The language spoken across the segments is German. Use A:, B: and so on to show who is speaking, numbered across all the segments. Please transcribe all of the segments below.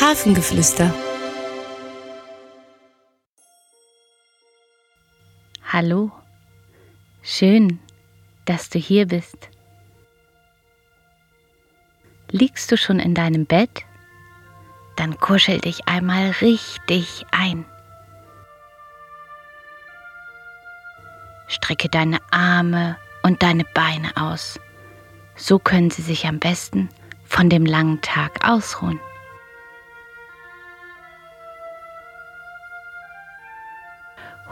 A: Hafengeflüster.
B: Hallo, schön, dass du hier bist. Liegst du schon in deinem Bett? Dann kuschel dich einmal richtig ein. Strecke deine Arme und deine Beine aus. So können sie sich am besten von dem langen Tag ausruhen.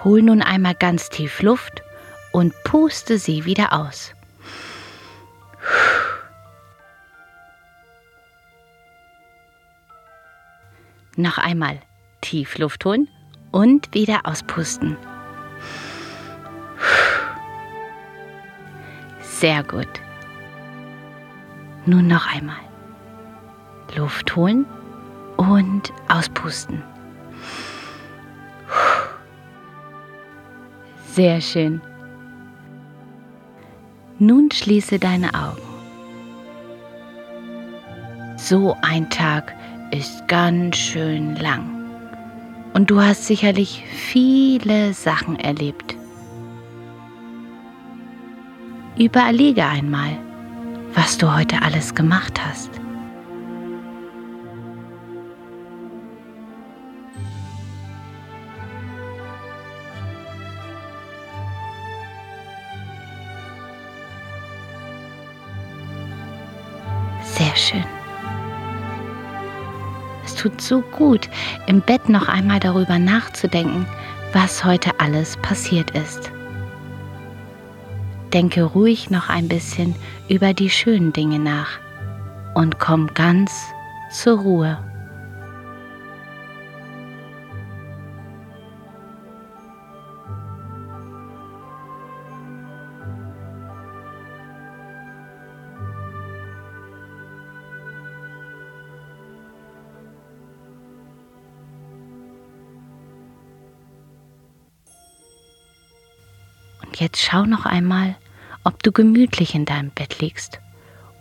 B: Hol nun einmal ganz tief Luft und puste sie wieder aus. Noch einmal tief Luft holen und wieder auspusten. Sehr gut. Nun noch einmal. Luft holen und auspusten. Sehr schön. Nun schließe deine Augen. So ein Tag ist ganz schön lang. Und du hast sicherlich viele Sachen erlebt. Überlege einmal, was du heute alles gemacht hast. Sehr schön. Es tut so gut, im Bett noch einmal darüber nachzudenken, was heute alles passiert ist. Denke ruhig noch ein bisschen über die schönen Dinge nach und komm ganz zur Ruhe. Jetzt schau noch einmal, ob du gemütlich in deinem Bett liegst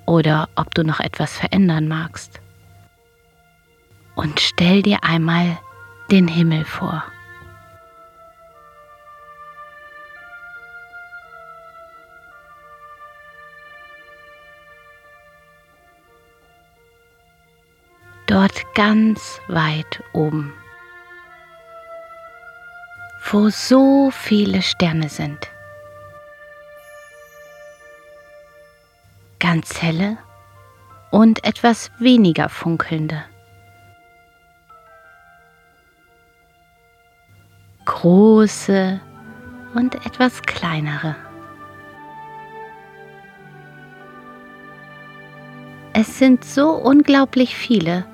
B: oder ob du noch etwas verändern magst. Und stell dir einmal den Himmel vor. Dort ganz weit oben, wo so viele Sterne sind. Ganz helle und etwas weniger funkelnde. Große und etwas kleinere. Es sind so unglaublich viele,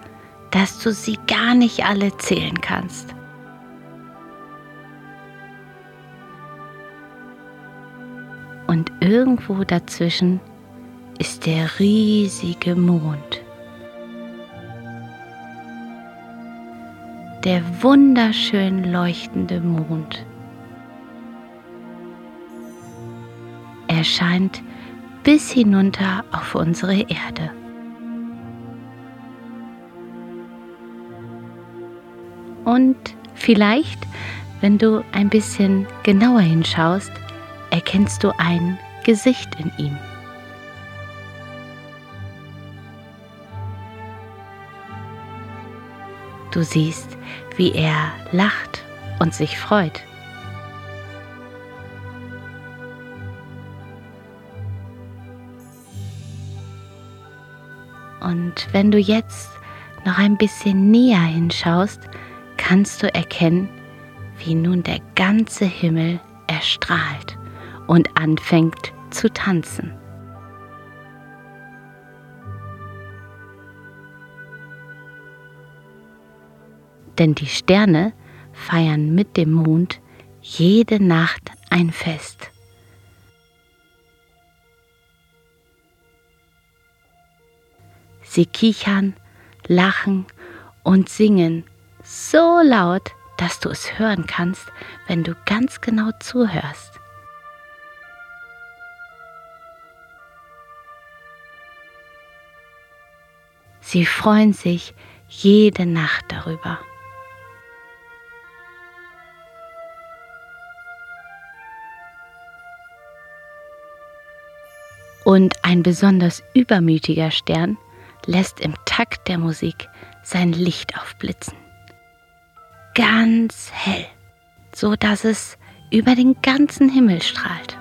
B: dass du sie gar nicht alle zählen kannst. Und irgendwo dazwischen ist der riesige Mond. Der wunderschön leuchtende Mond. Er scheint bis hinunter auf unsere Erde. Und vielleicht, wenn du ein bisschen genauer hinschaust, erkennst du ein Gesicht in ihm. Du siehst, wie er lacht und sich freut. Und wenn du jetzt noch ein bisschen näher hinschaust, kannst du erkennen, wie nun der ganze Himmel erstrahlt und anfängt zu tanzen. Denn die Sterne feiern mit dem Mond jede Nacht ein Fest. Sie kichern, lachen und singen so laut, dass du es hören kannst, wenn du ganz genau zuhörst. Sie freuen sich jede Nacht darüber. Und ein besonders übermütiger Stern lässt im Takt der Musik sein Licht aufblitzen. Ganz hell, so dass es über den ganzen Himmel strahlt.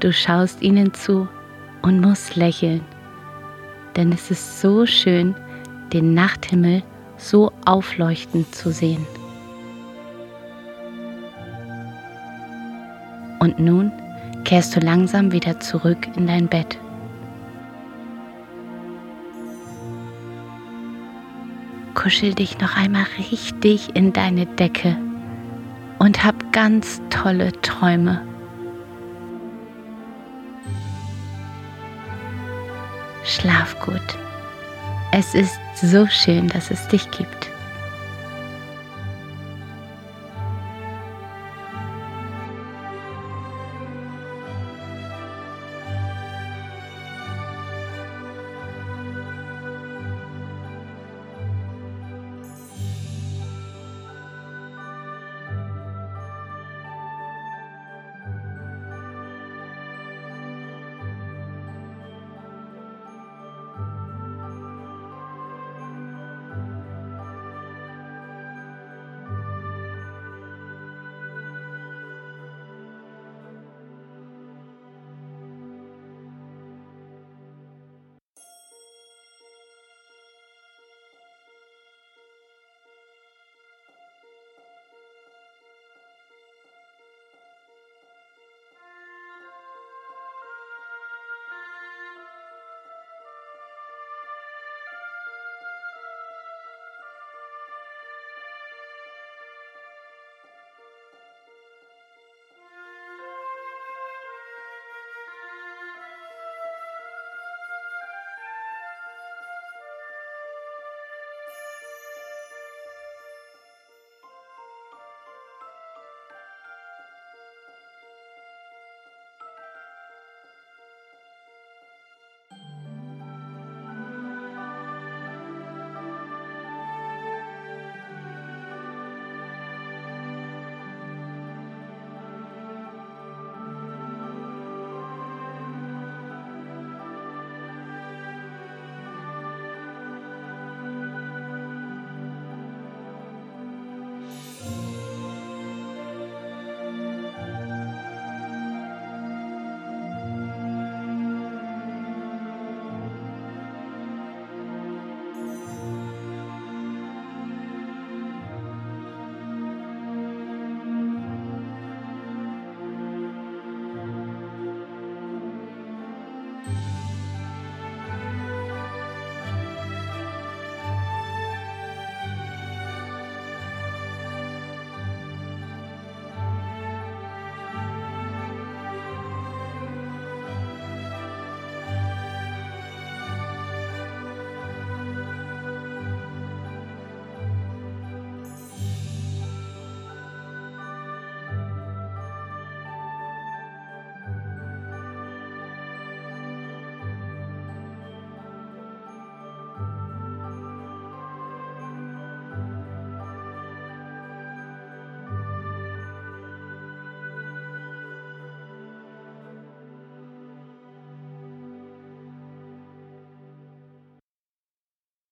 B: Du schaust ihnen zu und musst lächeln, denn es ist so schön, den Nachthimmel so aufleuchtend zu sehen. Und nun kehrst du langsam wieder zurück in dein Bett. Kuschel dich noch einmal richtig in deine Decke und hab ganz tolle Träume. Schlaf gut. Es ist so schön, dass es dich gibt.